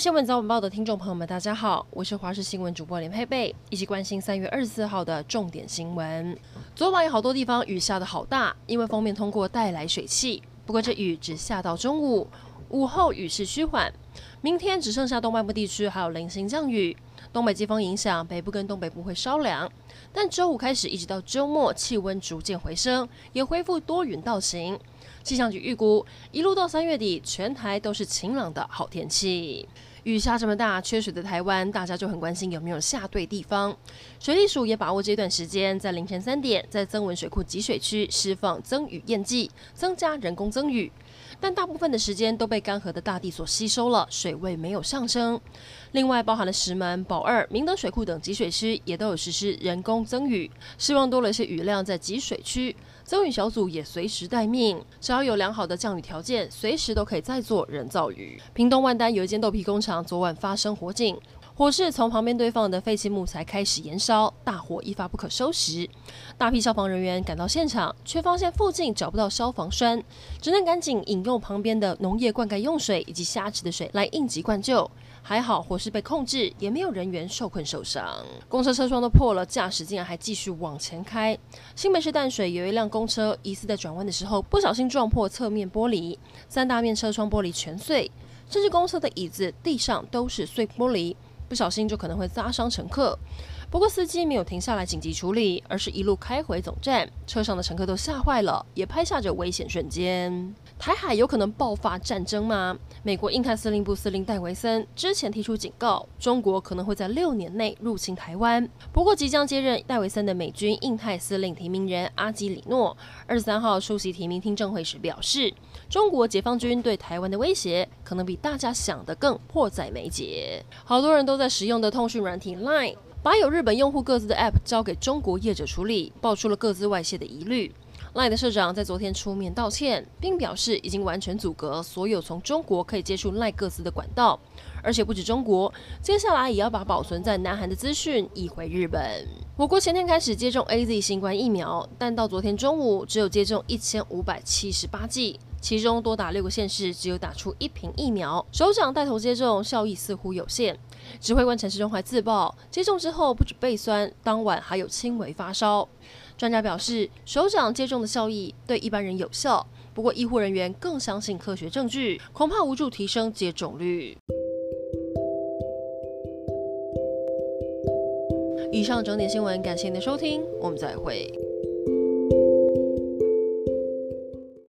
新闻早晚报的听众朋友们，大家好，我是华视新闻主播林佩佩，一起关心三月二十四号的重点新闻。昨晚有好多地方雨下得好大，因为封面通过带来水汽，不过这雨只下到中午，午后雨势趋缓。明天只剩下东半部地区还有零星降雨，东北季风影响，北部跟东北部会稍凉。但周五开始一直到周末，气温逐渐回升，也恢复多云到晴。气象局预估，一路到三月底，全台都是晴朗的好天气。雨下这么大，缺水的台湾，大家就很关心有没有下对地方。水利署也把握这段时间，在凌晨三点，在曾文水库集水区释放增雨验剂，增加人工增雨。但大部分的时间都被干涸的大地所吸收了，水位没有上升。另外，包含了石门、宝二、明德水库等集水区也都有实施人工增雨，希望多了一些雨量在集水区。增雨小组也随时待命，只要有良好的降雨条件，随时都可以再做人造雨。屏东万丹有一间豆皮工厂，昨晚发生火警。火势从旁边堆放的废弃木材开始燃烧，大火一发不可收拾。大批消防人员赶到现场，却发现附近找不到消防栓，只能赶紧引用旁边的农业灌溉用水以及虾池的水来应急灌救。还好火势被控制，也没有人员受困受伤。公车车窗都破了，驾驶竟然还继续往前开。新北市淡水有一辆公车疑似在转弯的时候不小心撞破侧面玻璃，三大面车窗玻璃全碎，甚至公司的椅子、地上都是碎玻璃。不小心就可能会砸伤乘客，不过司机没有停下来紧急处理，而是一路开回总站。车上的乘客都吓坏了，也拍下着危险瞬间。台海有可能爆发战争吗？美国印太司令部司令戴维森之前提出警告，中国可能会在六年内入侵台湾。不过，即将接任戴维森的美军印太司令提名人阿基里诺二十三号出席提名听证会时表示，中国解放军对台湾的威胁可能比大家想的更迫在眉睫。好多人都在使用的通讯软体 Line，把有日本用户各自的 App 交给中国业者处理，爆出了各自外泄的疑虑。LINE 的社长在昨天出面道歉，并表示已经完全阻隔所有从中国可以接触 LINE 个资的管道，而且不止中国，接下来也要把保存在南韩的资讯移回日本。我国前天开始接种 AZ 新冠疫苗，但到昨天中午只有接种一千五百七十八剂，其中多达六个县市只有打出一瓶疫苗。首长带头接种，效益似乎有限。指挥官陈时中还自曝，接种之后不止背酸，当晚还有轻微发烧。专家表示，首长接种的效益对一般人有效，不过医护人员更相信科学证据，恐怕无助提升接种率。以上整点新闻，感谢您的收听，我们再会。